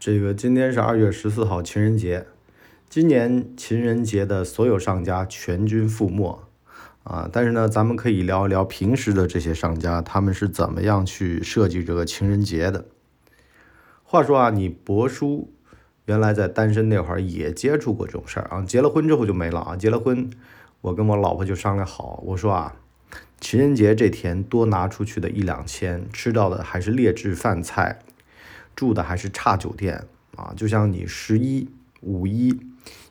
这个今天是二月十四号，情人节。今年情人节的所有商家全军覆没啊！但是呢，咱们可以聊一聊平时的这些商家，他们是怎么样去设计这个情人节的。话说啊，你博叔原来在单身那会儿也接触过这种事儿啊，结了婚之后就没了啊。结了婚，我跟我老婆就商量好，我说啊，情人节这天多拿出去的一两千，吃到的还是劣质饭菜。住的还是差酒店啊，就像你十一、五一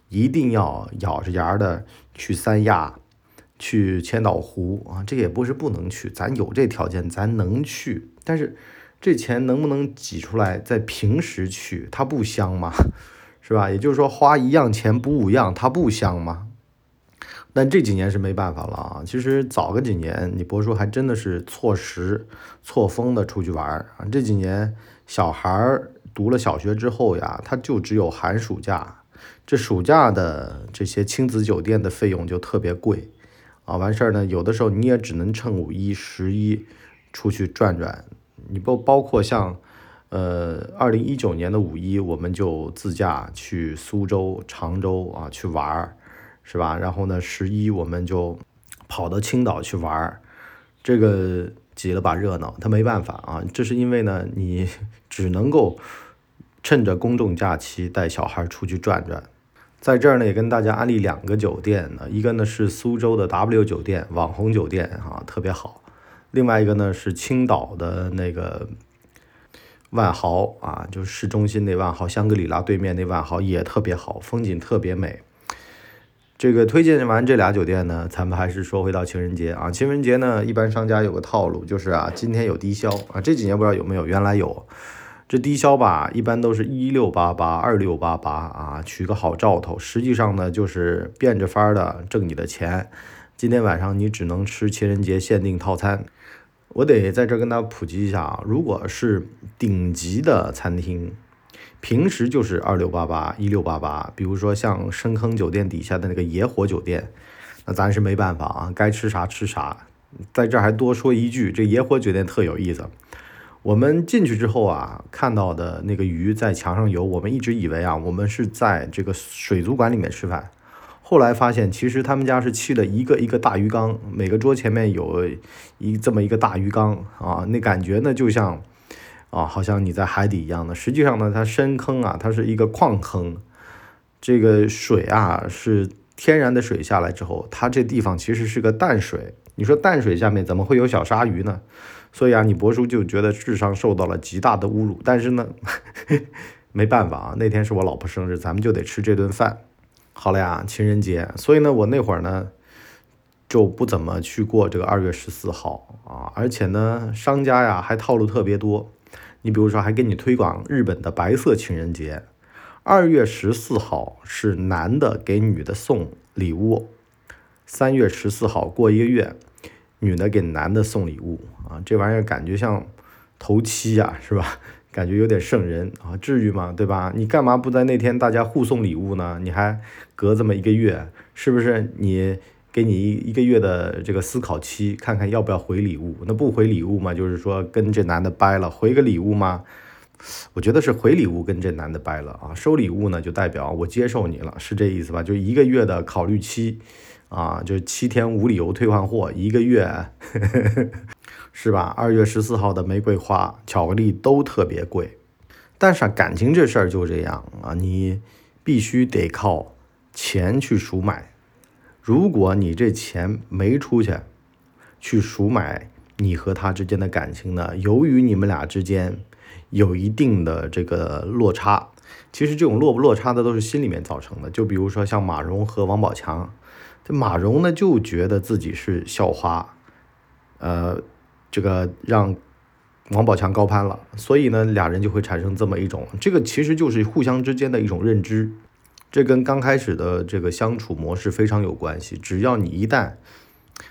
一定要咬着牙的去三亚、去千岛湖啊，这也不是不能去，咱有这条件，咱能去。但是这钱能不能挤出来，在平时去，它不香吗？是吧？也就是说，花一样钱补五样，它不香吗？但这几年是没办法了啊。其实早个几年，你博叔还真的是错时、错峰的出去玩儿啊。这几年。小孩儿读了小学之后呀，他就只有寒暑假，这暑假的这些亲子酒店的费用就特别贵啊。完事儿呢，有的时候你也只能趁五一、十一出去转转。你不包括像，呃，二零一九年的五一，我们就自驾去苏州、常州啊去玩儿，是吧？然后呢，十一我们就跑到青岛去玩儿，这个。挤了把热闹，他没办法啊，这是因为呢，你 只能够趁着公众假期带小孩出去转转。在这儿呢，也跟大家安利两个酒店呢，一个呢是苏州的 W 酒店，网红酒店啊，特别好；另外一个呢是青岛的那个万豪啊，就是市中心那万豪，香格里拉对面那万豪也特别好，风景特别美。这个推荐完这俩酒店呢，咱们还是说回到情人节啊。情人节呢，一般商家有个套路，就是啊，今天有低消啊。这几年不知道有没有，原来有这低消吧，一般都是一六八八、二六八八啊，取个好兆头。实际上呢，就是变着法儿的挣你的钱。今天晚上你只能吃情人节限定套餐。我得在这跟大家普及一下啊，如果是顶级的餐厅。平时就是二六八八一六八八，比如说像深坑酒店底下的那个野火酒店，那咱是没办法啊，该吃啥吃啥。在这还多说一句，这野火酒店特有意思。我们进去之后啊，看到的那个鱼在墙上游，我们一直以为啊，我们是在这个水族馆里面吃饭，后来发现其实他们家是砌了一个一个大鱼缸，每个桌前面有一这么一个大鱼缸啊，那感觉呢就像。啊，好像你在海底一样的。实际上呢，它深坑啊，它是一个矿坑，这个水啊是天然的水下来之后，它这地方其实是个淡水。你说淡水下面怎么会有小鲨鱼呢？所以啊，你博叔就觉得智商受到了极大的侮辱。但是呢，没办法啊，那天是我老婆生日，咱们就得吃这顿饭。好了呀，情人节，所以呢，我那会儿呢就不怎么去过这个二月十四号啊，而且呢，商家呀还套路特别多。你比如说，还给你推广日本的白色情人节，二月十四号是男的给女的送礼物，三月十四号过一个月，女的给男的送礼物啊，这玩意儿感觉像头七呀，是吧？感觉有点瘆人啊，至于吗？对吧？你干嘛不在那天大家互送礼物呢？你还隔这么一个月，是不是你？给你一一个月的这个思考期，看看要不要回礼物。那不回礼物嘛，就是说跟这男的掰了。回个礼物吗？我觉得是回礼物跟这男的掰了啊。收礼物呢，就代表我接受你了，是这意思吧？就一个月的考虑期啊，就七天无理由退换货，一个月呵呵是吧？二月十四号的玫瑰花、巧克力都特别贵，但是，感情这事儿就这样啊，你必须得靠钱去赎买。如果你这钱没出去，去赎买你和他之间的感情呢？由于你们俩之间有一定的这个落差，其实这种落不落差的都是心里面造成的。就比如说像马蓉和王宝强，这马蓉呢就觉得自己是校花，呃，这个让王宝强高攀了，所以呢俩人就会产生这么一种，这个其实就是互相之间的一种认知。这跟刚开始的这个相处模式非常有关系。只要你一旦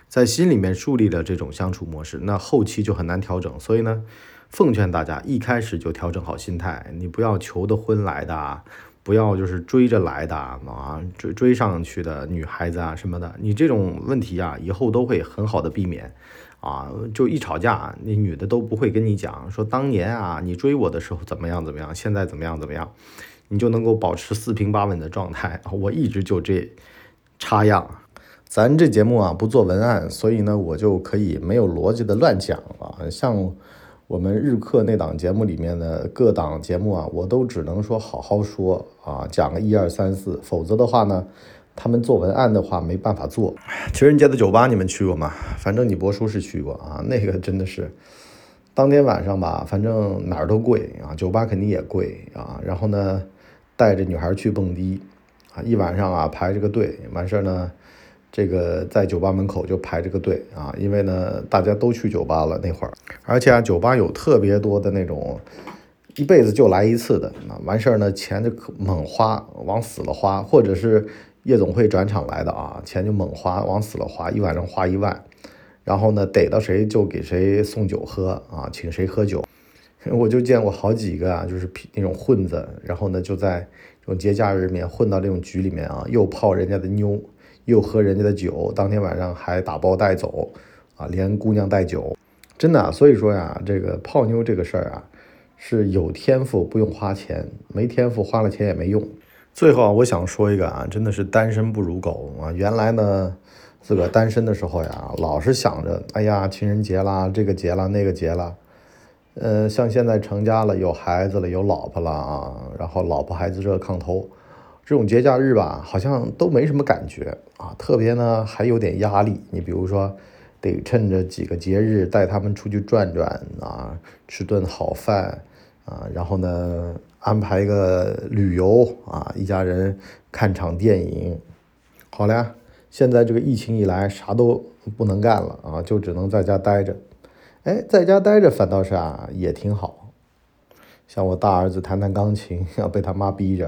在心里面树立了这种相处模式，那后期就很难调整。所以呢，奉劝大家一开始就调整好心态，你不要求的婚来的啊，不要就是追着来的啊，追追上去的女孩子啊什么的，你这种问题啊，以后都会很好的避免啊，就一吵架，那女的都不会跟你讲说当年啊，你追我的时候怎么样怎么样，现在怎么样怎么样，你就能够保持四平八稳的状态。我一直就这插样。咱这节目啊不做文案，所以呢我就可以没有逻辑的乱讲了。像我们日课那档节目里面的各档节目啊，我都只能说好好说啊，讲个一二三四，否则的话呢。他们做文案的话没办法做。情人节的酒吧你们去过吗？反正你博叔是去过啊，那个真的是，当天晚上吧，反正哪儿都贵啊，酒吧肯定也贵啊。然后呢，带着女孩去蹦迪啊，一晚上啊排这个队，完事儿呢，这个在酒吧门口就排这个队啊，因为呢大家都去酒吧了那会儿，而且啊酒吧有特别多的那种一辈子就来一次的啊，完事儿呢钱就猛花，往死了花，或者是。夜总会转场来的啊，钱就猛花，往死了花，一晚上花一万，然后呢，逮到谁就给谁送酒喝啊，请谁喝酒。我就见过好几个啊，就是那种混子，然后呢，就在这种节假日里面混到这种局里面啊，又泡人家的妞，又喝人家的酒，当天晚上还打包带走啊，连姑娘带酒，真的。所以说呀，这个泡妞这个事儿啊，是有天赋不用花钱，没天赋花了钱也没用。最后啊，我想说一个啊，真的是单身不如狗啊！原来呢，自个单身的时候呀，老是想着，哎呀，情人节啦，这个节啦，那个节啦，呃，像现在成家了，有孩子了，有老婆了啊，然后老婆孩子热炕头，这种节假日吧，好像都没什么感觉啊，特别呢还有点压力。你比如说，得趁着几个节日带他们出去转转啊，吃顿好饭啊，然后呢。安排一个旅游啊，一家人看场电影，好了。现在这个疫情一来，啥都不能干了啊，就只能在家待着。哎，在家待着反倒是啊，也挺好。像我大儿子弹弹钢琴，要被他妈逼着；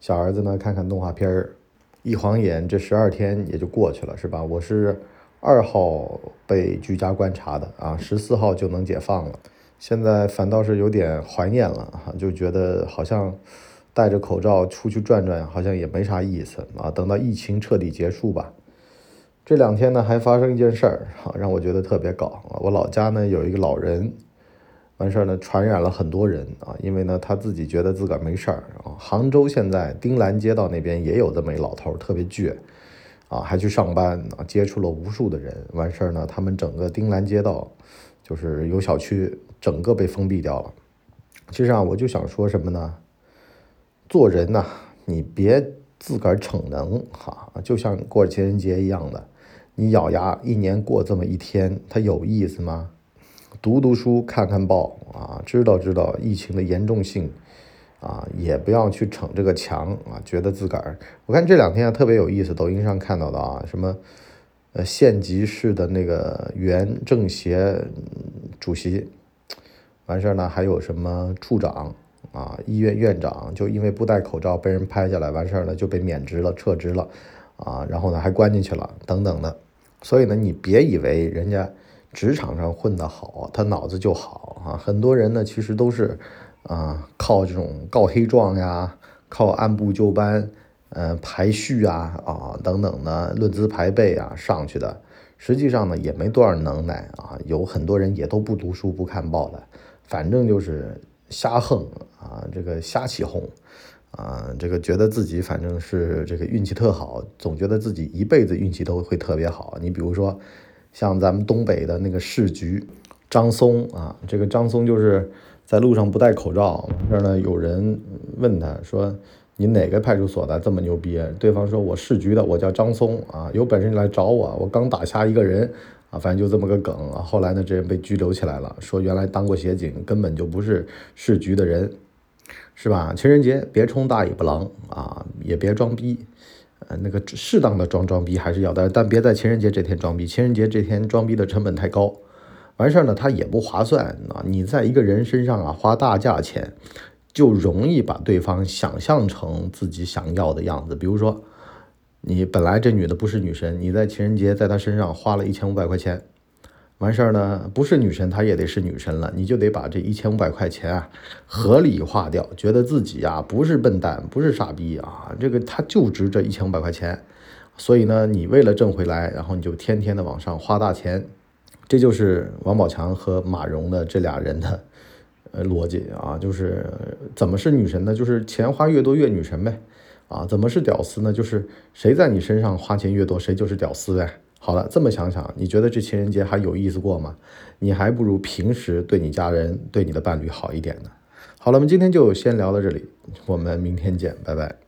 小儿子呢，看看动画片儿。一晃眼，这十二天也就过去了，是吧？我是二号被居家观察的啊，十四号就能解放了。现在反倒是有点怀念了，就觉得好像戴着口罩出去转转，好像也没啥意思啊。等到疫情彻底结束吧。这两天呢，还发生一件事儿哈，让我觉得特别搞。我老家呢有一个老人，完事儿呢传染了很多人啊，因为呢他自己觉得自个儿没事儿啊。杭州现在丁兰街道那边也有这么一老头，特别倔啊，还去上班啊，接触了无数的人。完事儿呢，他们整个丁兰街道就是有小区。整个被封闭掉了。其实啊，我就想说什么呢？做人呐，你别自个儿逞能哈，就像过情人节一样的，你咬牙一年过这么一天，它有意思吗？读读书，看看报啊，知道知道疫情的严重性啊，也不要去逞这个强啊，觉得自个儿。我看这两天啊特别有意思，抖音上看到的啊，什么呃县级市的那个原政协主席。完事儿呢，还有什么处长啊、医院院长，就因为不戴口罩被人拍下来，完事儿呢就被免职了、撤职了，啊，然后呢还关进去了，等等的。所以呢，你别以为人家职场上混得好，他脑子就好啊。很多人呢，其实都是啊靠这种告黑状呀，靠按部就班，呃排序啊啊等等的论资排辈啊上去的。实际上呢，也没多少能耐啊。有很多人也都不读书、不看报的。反正就是瞎横啊，这个瞎起哄啊，这个觉得自己反正是这个运气特好，总觉得自己一辈子运气都会特别好。你比如说，像咱们东北的那个市局张松啊，这个张松就是在路上不戴口罩，这儿呢有人问他说：“你哪个派出所的这么牛逼？”对方说：“我市局的，我叫张松啊，有本事你来找我，我刚打瞎一个人。”啊，反正就这么个梗啊。后来呢，这人被拘留起来了，说原来当过协警，根本就不是市局的人，是吧？情人节别充大尾巴狼啊，也别装逼，呃，那个适当的装装逼还是要的，但别在情人节这天装逼。情人节这天装逼的成本太高，完事儿呢，他也不划算啊。你在一个人身上啊花大价钱，就容易把对方想象成自己想要的样子，比如说。你本来这女的不是女神，你在情人节在她身上花了一千五百块钱，完事儿呢，不是女神她也得是女神了，你就得把这一千五百块钱啊合理化掉，觉得自己呀不是笨蛋，不是傻逼啊，这个她就值这一千五百块钱，所以呢，你为了挣回来，然后你就天天的往上花大钱，这就是王宝强和马蓉的这俩人的呃逻辑啊，就是怎么是女神呢？就是钱花越多越女神呗。啊，怎么是屌丝呢？就是谁在你身上花钱越多，谁就是屌丝呗。好了，这么想想，你觉得这情人节还有意思过吗？你还不如平时对你家人、对你的伴侣好一点呢。好了，我们今天就先聊到这里，我们明天见，拜拜。